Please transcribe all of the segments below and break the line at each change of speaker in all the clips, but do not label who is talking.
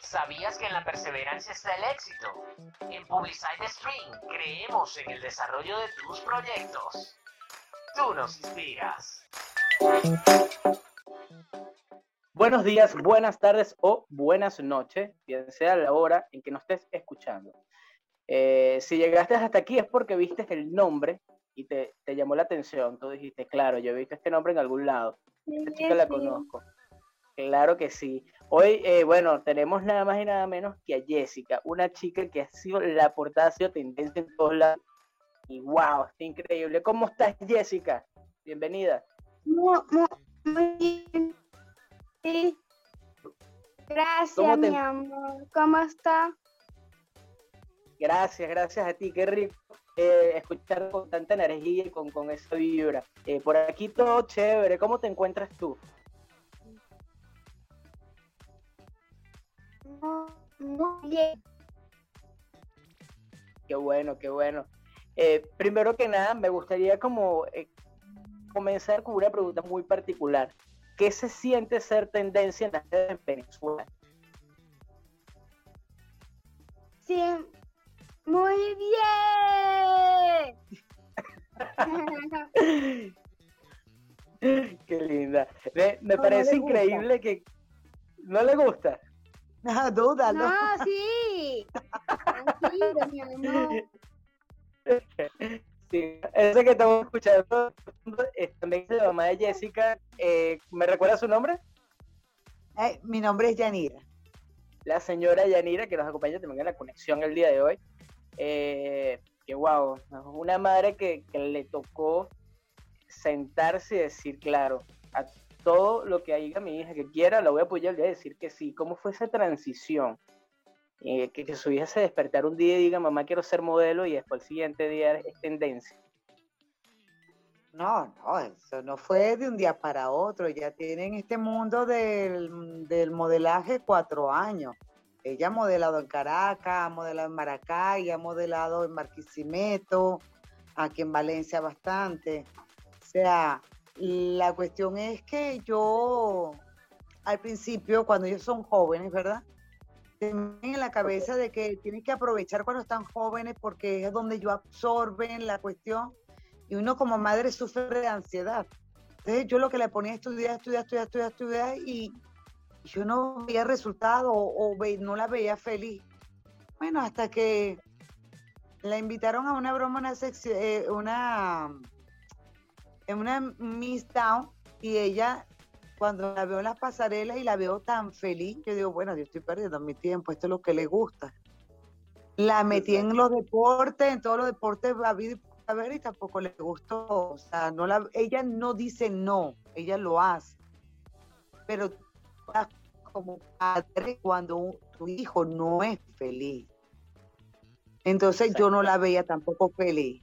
¿Sabías que en la perseverancia está el éxito? En Publicide Stream creemos en el desarrollo de tus proyectos. Tú nos inspiras.
Buenos días, buenas tardes o buenas noches, bien sea la hora en que nos estés escuchando. Eh, si llegaste hasta aquí es porque viste el nombre y te, te, llamó la atención. Tú dijiste, claro, yo he visto este nombre en algún lado. Esta chica la conozco. Claro que sí. Hoy, eh, bueno, tenemos nada más y nada menos que a Jessica, una chica que ha sido la portada, ha sido tendencia en todos lados. Y wow, está increíble. ¿Cómo estás, Jessica? Bienvenida.
Muy, muy, muy bien. Sí. Gracias, mi amor. ¿Cómo está?
Gracias, gracias a ti. Qué rico eh, escuchar con tanta energía y con, con esa vibra. Eh, por aquí todo chévere. ¿Cómo te encuentras tú?
Muy bien.
Qué bueno, qué bueno. Eh, primero que nada, me gustaría como eh, comenzar con una pregunta muy particular. ¿Qué se siente ser tendencia en las redes en Venezuela?
Sí, muy bien.
Qué linda. Me, me parece increíble que... ¿No le gusta?
No, duda,
no. Sí. Tranquilo, mi amor.
Sí, ese que estamos escuchando es también la mamá de Jessica. Eh, ¿Me recuerda su nombre?
Eh, mi nombre es Yanira.
La señora Yanira, que nos acompaña también en la conexión el día de hoy. Eh, que wow, una madre que, que, le tocó sentarse y decir, claro, a todo lo que diga mi hija que quiera, la voy a apoyar, le voy a decir que sí. ¿Cómo fue esa transición? Eh, que, que, su hija se despertara un día y diga, mamá, quiero ser modelo, y después el siguiente día es tendencia.
No, no, eso no fue de un día para otro. Ya tienen este mundo del, del modelaje cuatro años. Ella ha modelado en Caracas, ha modelado en Maracay, ha modelado en Marquisimeto, aquí en Valencia bastante. O sea, la cuestión es que yo, al principio, cuando ellos son jóvenes, ¿verdad? Tienen en la cabeza de que tienen que aprovechar cuando están jóvenes porque es donde yo absorben la cuestión y uno como madre sufre de ansiedad. Entonces yo lo que le ponía es estudiar, estudiar, estudiar, estudiar, estudiar y yo no veía resultado o, o no la veía feliz. Bueno, hasta que la invitaron a una broma, una, eh, una en una Miss Town y ella, cuando la veo en las pasarelas y la veo tan feliz, yo digo, bueno, yo estoy perdiendo mi tiempo, esto es lo que le gusta. La metí en los deportes, en todos los deportes a ver y tampoco le gustó. O sea, no la, ella no dice no, ella lo hace. Pero como padre cuando tu hijo no es feliz. Entonces yo no la veía tampoco feliz.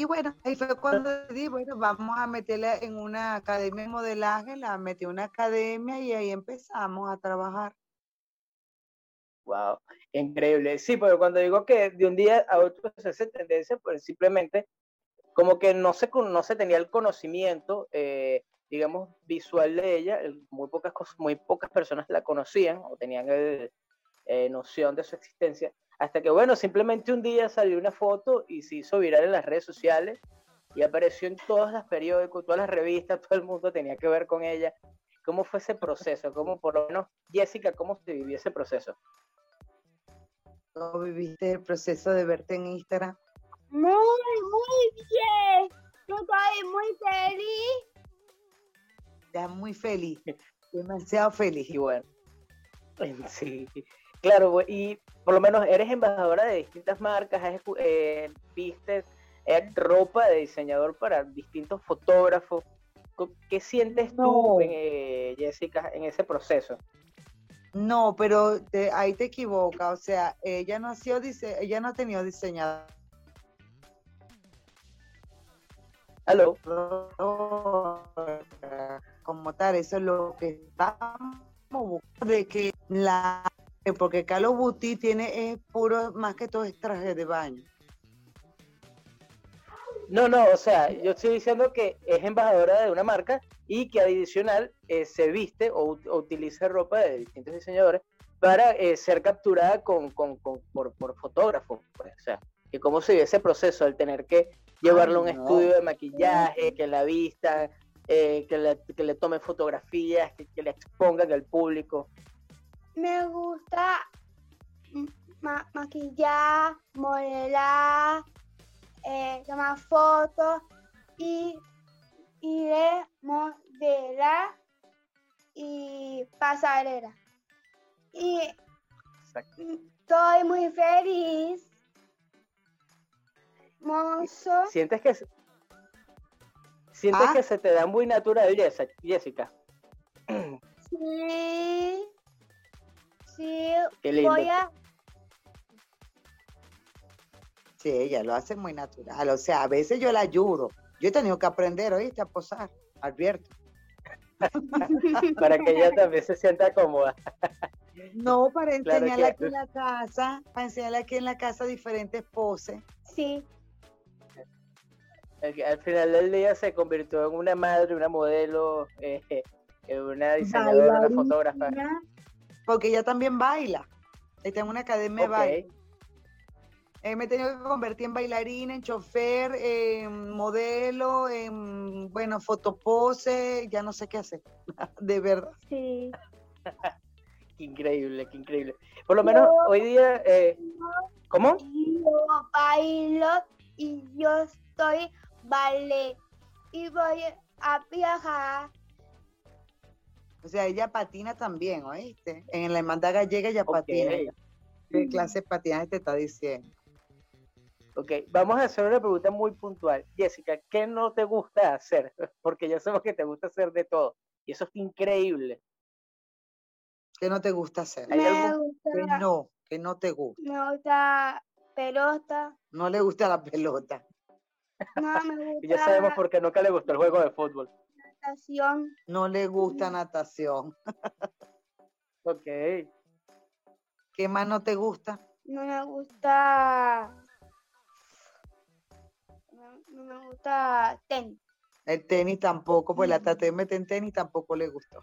Y bueno, ahí fue cuando di, bueno, vamos a meterla en una academia de modelaje, la metí en una academia y ahí empezamos a trabajar.
Wow, increíble. Sí, pero cuando digo que de un día a otro se hace tendencia, pues simplemente como que no se, no se tenía el conocimiento, eh, digamos, visual de ella, muy pocas, muy pocas personas la conocían o tenían el, eh, noción de su existencia. Hasta que, bueno, simplemente un día salió una foto y se hizo viral en las redes sociales y apareció en todos los periódicos, todas las revistas, todo el mundo tenía que ver con ella. ¿Cómo fue ese proceso? ¿Cómo, por lo menos, Jessica, cómo se vivió ese proceso?
¿Cómo viviste el proceso de verte en Instagram?
Muy, muy bien. Yo estoy muy feliz.
Ya muy feliz. Demasiado feliz.
Y bueno, sí. Claro, y por lo menos eres embajadora de distintas marcas, eh, vistes eh, ropa de diseñador para distintos fotógrafos. ¿Qué sientes tú, eh, Jessica, en ese proceso?
No, pero ahí te equivocas. O sea, ella no ha sido ella no ha tenido diseñador.
¿Aló?
Como tal, eso es lo que estamos buscando, de que la porque Carlos Buti tiene es puro, más que todo es traje de baño.
No, no, o sea, yo estoy diciendo que es embajadora de una marca y que adicional eh, se viste o, ut- o utiliza ropa de distintos diseñadores para eh, ser capturada con, con- con- por, por fotógrafos. pues, o sea, que cómo se ve ese proceso, el tener que llevarlo a un
no.
estudio de maquillaje, que la vista, eh, que, le, que le tome fotografías, que, que le expongan al público.
Me gusta ma- maquillar, modelar, eh, tomar fotos y, y de modelar y pasarela. Y
Exacto.
estoy muy feliz. Mozo.
¿Sientes que, se- sientes
Ah.
que se te da muy natural, Jessica?
Sí. Sí,
Qué lindo.
voy a
Sí, ella lo hace muy natural. O sea, a veces yo la ayudo. Yo he tenido que aprender, ¿oíste? A posar, advierto.
para que ella también se sienta cómoda.
No, para
Claro que-
aquí en la casa, para enseñarle aquí en la casa diferentes poses.
Sí,
Al al final del día se convirtió en una madre, una modelo, eh, en una diseñadora, una fotógrafa.
Porque ella también baila. Está en una academia de baile. Eh, me he tenido que convertir en bailarina, en chofer, en modelo, en, bueno, fotopose, ya no sé qué hacer. De verdad.
sí.
Qué increíble, qué increíble. Por lo menos hoy día, eh, ¿cómo?
Yo bailo y yo estoy ballet y voy a viajar.
O sea, ella patina también, ¿oíste? En la hermandad gallega ella patina. ¿Qué clase de patinaje te está diciendo?
Ok, vamos a hacer una pregunta muy puntual. Jessica, ¿qué no te gusta hacer? Porque ya sabemos que te gusta hacer de todo. Y eso es increíble.
¿Qué no te gusta hacer?
¿Hay
Me
algún-
Que
gusta,
no, que no te gusta.
me gusta pelota,
No le gusta la pelota.
no me
Y ya sabemos
gusta
por qué nunca le gustó el juego de fútbol.
Natación,
No le gusta natación.
Ok.
¿Qué más no te gusta?
no me gusta, no, no me gusta tenis.
El tenis tampoco, pues la traté de meter en tenis tampoco le gustó.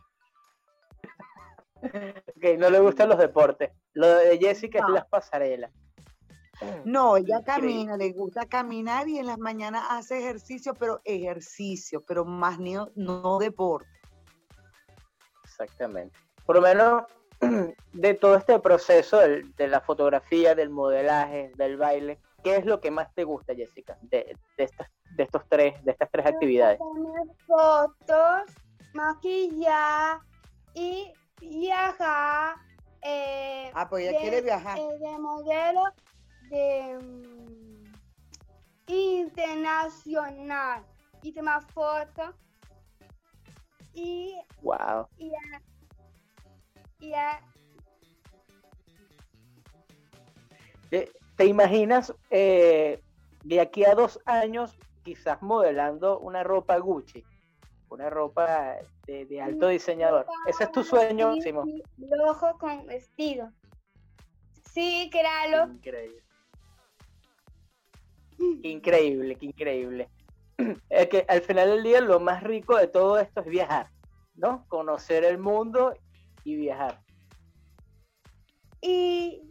Ok, no le gustan los deportes. Lo de Jessica
No.
es las pasarelas.
No, ella camina, le gusta caminar y en las mañanas hace ejercicio, pero ejercicio, pero más no, no deporte.
Exactamente. Por lo menos de todo este proceso del- de la fotografía, del modelaje, del baile, ¿qué es lo que más te gusta, Jessica, de, de estas, de estos tres, de estas tres actividades?
Tomar fotos, maquillar y viajar. eh,
Ah, pues ella
de-
quiere viajar.
eh, de modelo de mm, internacional y tomar fotos y,
Wow.
y, a- y a-
¿Te, imaginas eh, de aquí a dos años quizás modelando una ropa Gucci? Una ropa de, de alto diseñador. Ese es tu sueño, Simón.
sí, rojo con vestido. Sí, claro.
Increíble. Qué increíble, qué increíble. Es que al final del día lo más rico de todo esto es viajar, ¿no? Conocer el mundo y viajar.
Y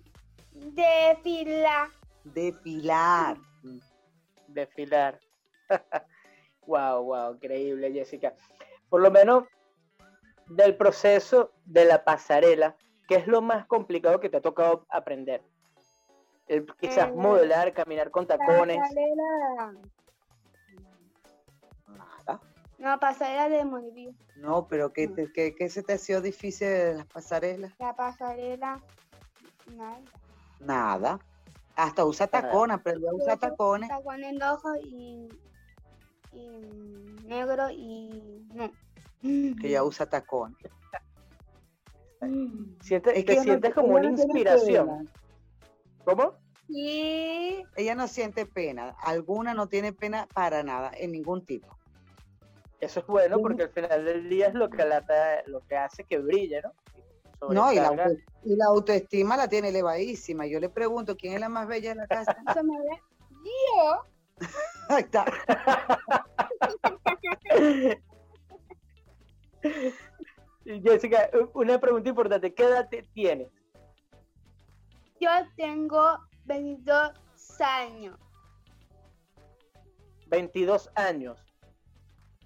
desfilar.
Desfilar.
Desfilar. wow, wow, increíble, Jessica. Por lo menos del proceso de la pasarela, ¿qué es lo más complicado que te ha tocado aprender? El- quizás
Eh,
modelar, caminar con tacones.
Pasarela.
Nada.
No, pasarela de movimiento.
No, pero ¿qué, te- qué- qué se te ha sido difícil de las pasarelas?
La pasarela. Nada.
Nada. Hasta usa tacones, aprendió a usar tacones.
Tacones rojos y, y negro y no.
Que ya usa tacones.
Sientes-
Es
te
ella no-
sientes como una inspiración. ¿Cómo?
Y
Ella no siente pena. Alguna no tiene pena para nada, en ningún tipo.
Eso es bueno porque al final del día es lo que, la, lo que hace que brille, ¿no?
No, y la,
Sobresalga.
auto- y la autoestima la tiene elevadísima. Yo le pregunto, ¿quién es la más bella de la casa?
eso me ve. Yo.
Ahí está.
Jessica, una pregunta importante. ¿Qué edad tienes?
Yo tengo 22 años.
22 años.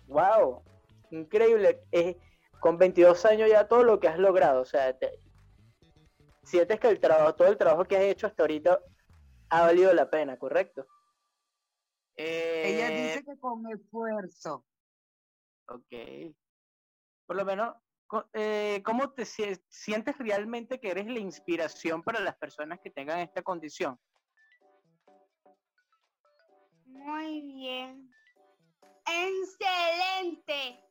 Wow, increíble. con 22 años ya todo lo que has logrado. O sea, sientes que el trabajo, todo el trabajo que has hecho hasta ahorita ha valido la pena, ¿correcto?
Ella dice eh, que con esfuerzo.
Ok. Por lo menos, eh, ¿cómo te sientes realmente que eres la inspiración para las personas que tengan esta condición?
Muy bien. Excelente.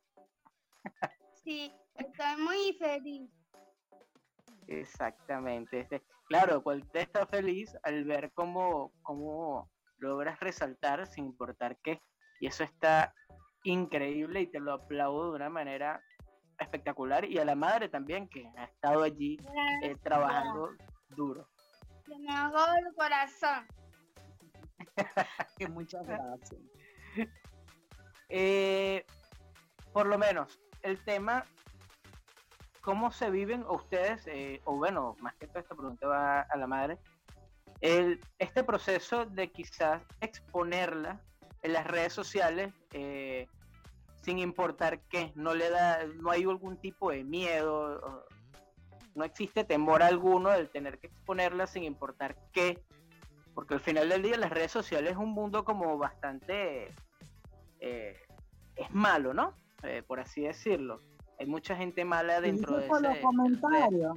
Sí, estoy muy feliz.
Exactamente. Este, claro, cualquiera está feliz al ver cómo, cómo logras resaltar sin importar qué. Y eso está increíble y te lo aplaudo de una manera espectacular. Y a la madre también, que ha estado allí eh, trabajando duro.
Me hago el corazón.
que muchas gracias.
Eh, por lo menos, el tema, ¿cómo se viven ustedes? Eh, o bueno, más que todo esta pregunta va a la madre. El, este proceso de quizás exponerla en las redes sociales eh, sin importar qué, no le da, no hay algún tipo de miedo, no existe temor alguno del tener que exponerla sin importar qué, porque al final del día las redes sociales es un mundo como bastante eh, es malo, ¿no? Eh, por así decirlo. Hay mucha gente mala dentro de ese,
los comentarios.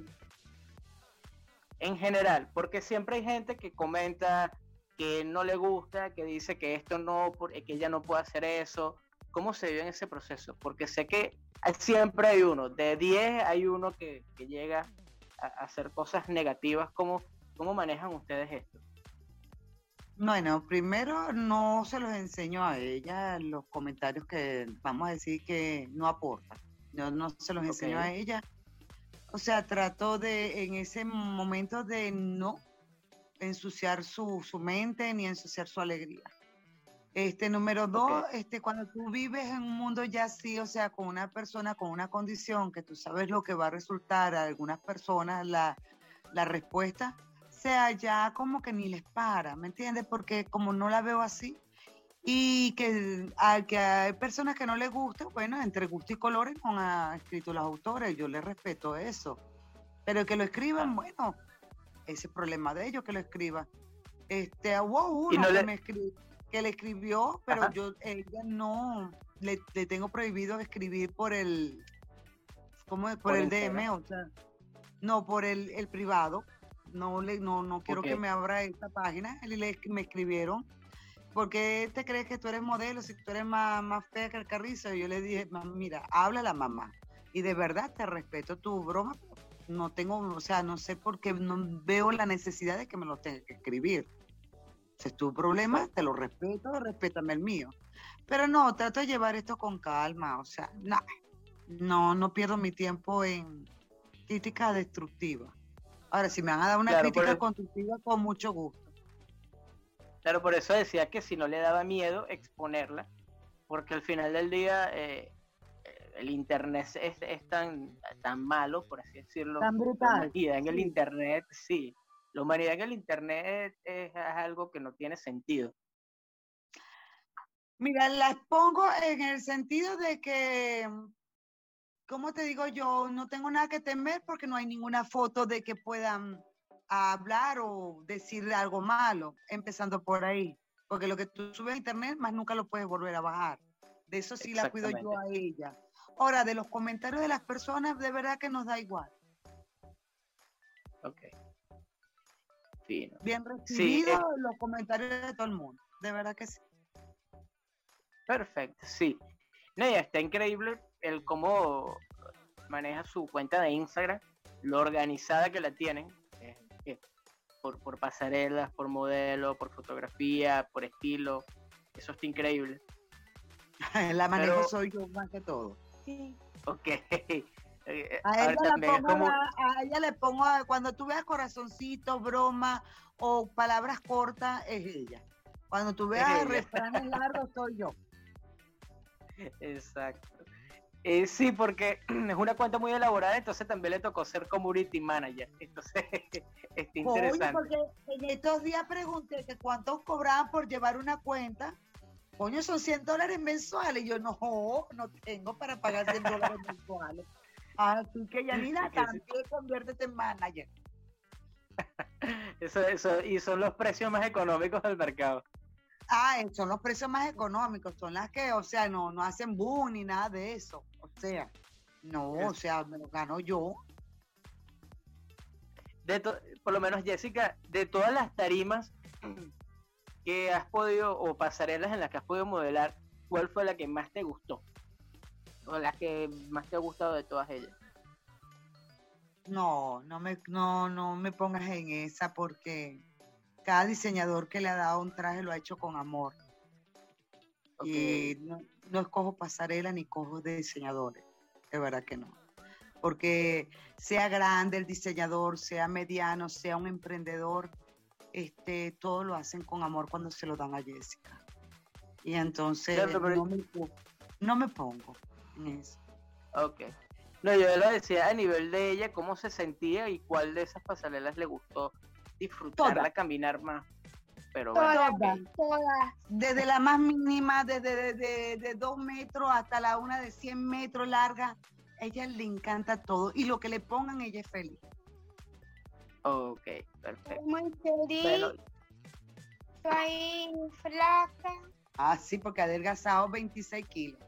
En general, porque siempre hay gente que comenta que no le gusta, que dice que esto no, que ella no puede hacer eso. ¿Cómo se vive en ese proceso? Porque sé que siempre hay uno, de 10 hay uno que, llega a, hacer cosas negativas. ¿Cómo, ¿Cómo manejan ustedes esto?
Bueno, primero no se los enseño a ella los comentarios que vamos a decir que no aportan. Yo no se los enseño a ella. O sea, trato de en ese momento de no ensuciar su, mente ni ensuciar su alegría. Este número dos, este, cuando tú vives en un mundo ya así, o sea, con una persona con una condición que tú sabes lo que va a resultar a algunas personas la, la respuesta, sea ya como que ni les para, ¿me entiendes? Porque como no la veo así, y que, a, que hay personas que no les gusta, bueno, entre gusto y colores no han escrito los autores, yo les respeto eso. Pero que lo escriban, bueno, ese problema de ellos que lo escriban. Este, hubo uno que, me que le escribió, pero yo, ella no, le, tengo prohibido escribir por el, ¿cómo es? Por, el DM, o sea, no, por el, el privado, no le no no quiero que me abra esta página y le, me escribieron porque te crees que tú eres modelo si tú eres más, más fea que el carrizo y yo le dije mira habla a la mamá y de verdad te respeto tu broma no tengo o sea no sé por qué no veo la necesidad de que me lo tenga que escribir es tu problema te lo respeto respétame el mío pero no trato de llevar esto con calma o sea no no pierdo mi tiempo en crítica destructiva Ahora, si me van a dar una crítica constructiva, con mucho gusto.
Claro, por eso decía que si no le daba miedo exponerla, porque al final del día eh, el internet es, tan, tan malo, por así decirlo.
Tan brutal.
Humanidad en el internet, sí. La humanidad en el internet es, es algo que no tiene sentido.
Mira, la expongo en el sentido de que ¿cómo te digo yo? No tengo nada que temer porque no hay ninguna foto de que puedan hablar o decir algo malo, empezando por ahí. Porque lo que tú subes a internet, más nunca lo puedes volver a bajar. De eso sí la cuido yo a ella. Ahora, de los comentarios de las personas, de verdad que nos da igual.
Ok.
Bien recibido eh. los comentarios de todo el mundo. De verdad que sí.
Perfecto, sí. No, está increíble el cómo maneja su cuenta de Instagram, lo organizada que la tienen, eh, por, por pasarelas, por modelo, por fotografía, por estilo, eso está increíble.
la manejo soy yo más que todo.
Sí.
Ok.
Eh, a, ella le pongo a, ella le pongo, cuando tú veas corazoncito, broma o palabras cortas, es ella. Cuando tú veas refranes largos, soy yo.
Exacto. Eh, sí, porque es una cuenta muy elaborada, entonces también le tocó ser community manager. Entonces, está interesante.
porque en estos días pregunté que cuánto cobraban por llevar una cuenta. Coño, son 100 dólares mensuales. Y yo, no, no tengo para pagar 100 dólares mensuales. Así que, Yanina, también conviértete en manager.
Eso, eso, y son los precios más económicos del mercado.
Ah, eh, son los precios más económicos, son las que, o sea, no, no hacen boom ni nada de eso. O sea, no, o sea, me lo gano yo.
De por lo menos, Jessica, de todas las tarimas que has podido, o pasarelas en las que has podido modelar, ¿cuál fue la que más te gustó? O la que más te ha gustado de todas ellas.
No, no me, no, no me pongas en esa porque cada diseñador que le ha dado un traje lo ha hecho con amor. Y no, escojo pasarela ni cojo de diseñadores, de verdad que no. Porque sea grande el diseñador, sea mediano, sea un emprendedor, este, todo lo hacen con amor cuando se lo dan a Jessica. Y entonces no, me, no me pongo.
Ok. No, yo lo decía a nivel de ella, cómo se sentía y cuál de esas pasarelas le gustó disfrutarla, caminar más. Pero
todas, todas.
Desde la más mínima, desde de, dos metros hasta la una de 100 metros larga, ella le encanta todo y lo que le pongan ella es feliz.
Ok, perfecto.
Muy feliz. Soy flaca.
Ah, sí, porque ha adelgazado 26 kilos.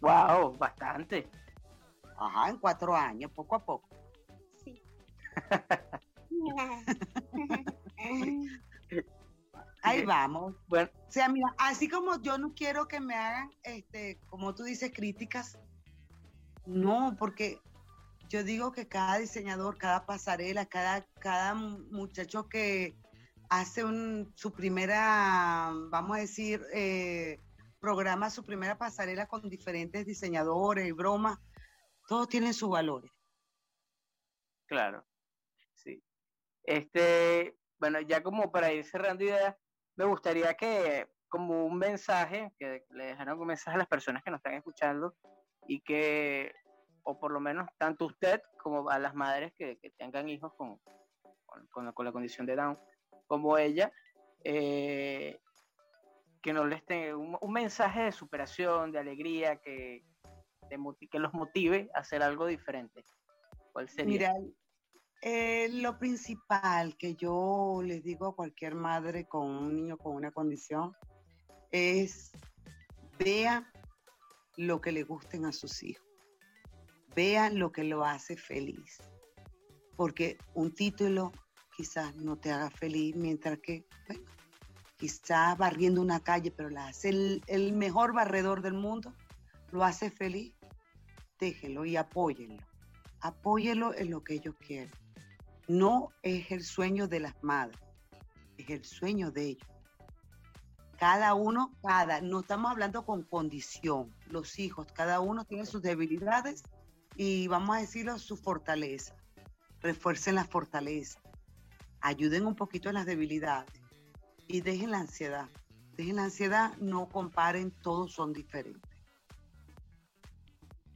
Wow, bastante.
Ajá, en cuatro años, poco a poco.
Sí.
Ahí vamos. Bueno. O sea, mira, así como yo no quiero que me hagan, este, como tú dices, críticas, no, porque yo digo que cada diseñador, cada pasarela, cada, cada muchacho que hace un, su primera, vamos a decir, eh, programa su primera pasarela con diferentes diseñadores y bromas, todos tienen sus valores.
Claro, sí. Este, bueno, ya como para ir cerrando ideas, me gustaría que como un mensaje, que le dejaran un mensaje a las personas que nos están escuchando y que, o por lo menos tanto usted como a las madres que, tengan hijos con, con, con, la condición de Down, como ella, eh, que no les tenga un, un, mensaje de superación, de alegría, que, que los motive a hacer algo diferente? ¿Cuál sería?
Mira, eh, lo principal que yo les digo a cualquier madre con un niño con una condición es vea lo que le gusten a sus hijos, vea lo que lo hace feliz, porque un título quizás no te haga feliz, mientras que, bueno, quizás barriendo una calle, pero la hace el, el mejor barredor del mundo, lo hace feliz, déjelo y apóyenlo. Apóyelo en lo que ellos quieren. No es el sueño de las madres, es el sueño de ellos. Cada uno, cada, no estamos hablando con condición. Los hijos, cada uno tiene sus debilidades y vamos a decirlo, su fortaleza. Refuercen la fortaleza. Ayuden un poquito en las debilidades y dejen la ansiedad. Dejen la ansiedad, no comparen, todos son diferentes.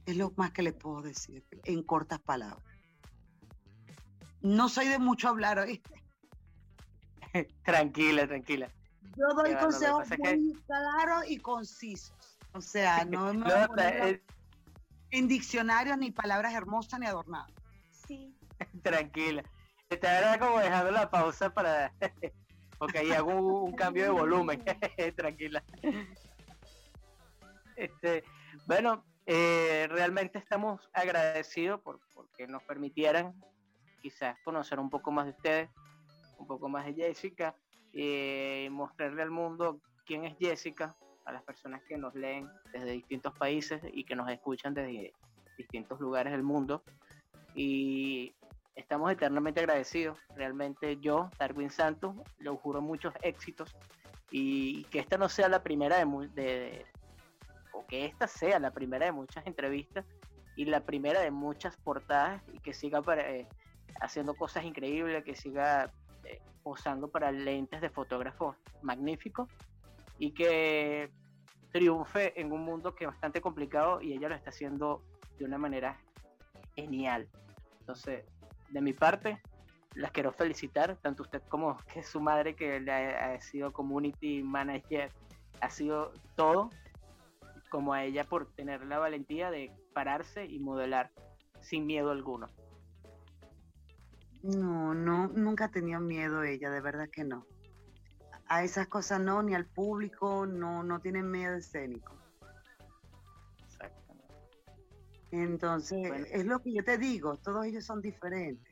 Es lo más que le puedo decir en cortas palabras. No soy de mucho hablar, ¿oíste?
tranquila, tranquila.
Yo doy consejos muy claros y concisos. O sea, no, no, en diccionarios ni palabras hermosas ni adornadas.
Sí.
tranquila. Te era como dejando la pausa para ahí hago un, cambio de volumen. tranquila. Este, bueno, eh, realmente estamos agradecidos por porque nos permitieran quizás conocer un poco más de ustedes, un poco más de Jessica, y mostrarle al mundo quién es Jessica, a las personas que nos leen desde distintos países y que nos escuchan desde distintos lugares del mundo. Y estamos eternamente agradecidos. Realmente yo, Darwin Santos, le juro muchos éxitos y que esta no sea la primera de, de, o que esta sea la primera de muchas entrevistas y la primera de muchas portadas y que siga para, eh, haciendo cosas increíbles, que siga eh, posando para lentes de fotógrafos magníficos y que triunfe en un mundo que es bastante complicado y ella lo está haciendo de una manera genial. Entonces, de mi parte, las quiero felicitar, tanto usted como que su madre, que ha, sido community manager, ha sido todo, como a ella por tener la valentía de pararse y modelar sin miedo alguno.
No, no, nunca tenido miedo ella, de verdad que no. A esas cosas no, ni al público, no, no tienen miedo escénico. Entonces,
Bueno.
es lo que yo te digo, todos ellos son diferentes.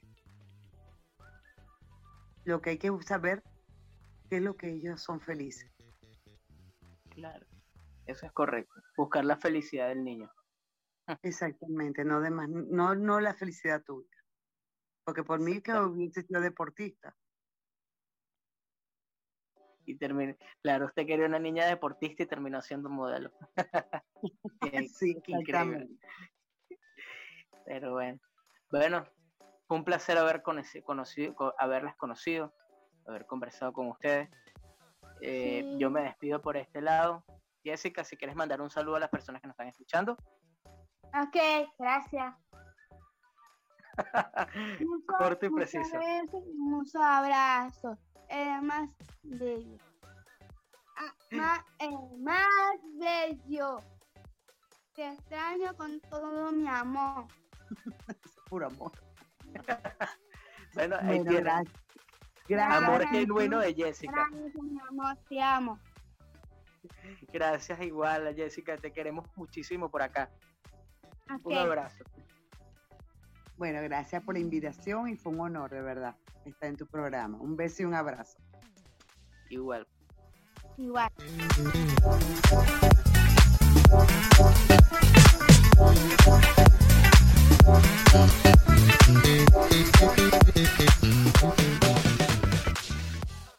Lo que hay que saber qué es lo que ellos son felices.
Claro, eso es correcto. Buscar la felicidad del niño.
Exactamente, no, de más- no, no la felicidad tuya. Porque por mí que hubiese sido deportista.
Y termine, claro, usted quería una niña deportista y terminó siendo modelo.
Sí,
increíble. Pero bueno. Bueno, fue un placer haber conocido, conocido, co- haberlas conocido, haber conversado con ustedes. Eh,
Sí.
Yo me despido por este lado. Jessica, si quieres mandar un saludo a las personas que nos están escuchando.
Ok, gracias.
Corto y preciso.
Muchos abrazos. El más bello. Ah, más, el más bello. Te extraño con todo mi amor.
Puro amor.
Bueno, ahí
Bueno, gracias. Gracias.
Amor genuino de Jessica.
Gracias, mi amor, te amo.
Gracias igual Jessica, te queremos muchísimo por acá. Un abrazo.
Bueno, gracias por la invitación y fue un honor, de verdad, estar en tu programa. Un beso y un abrazo.
Igual.
igual.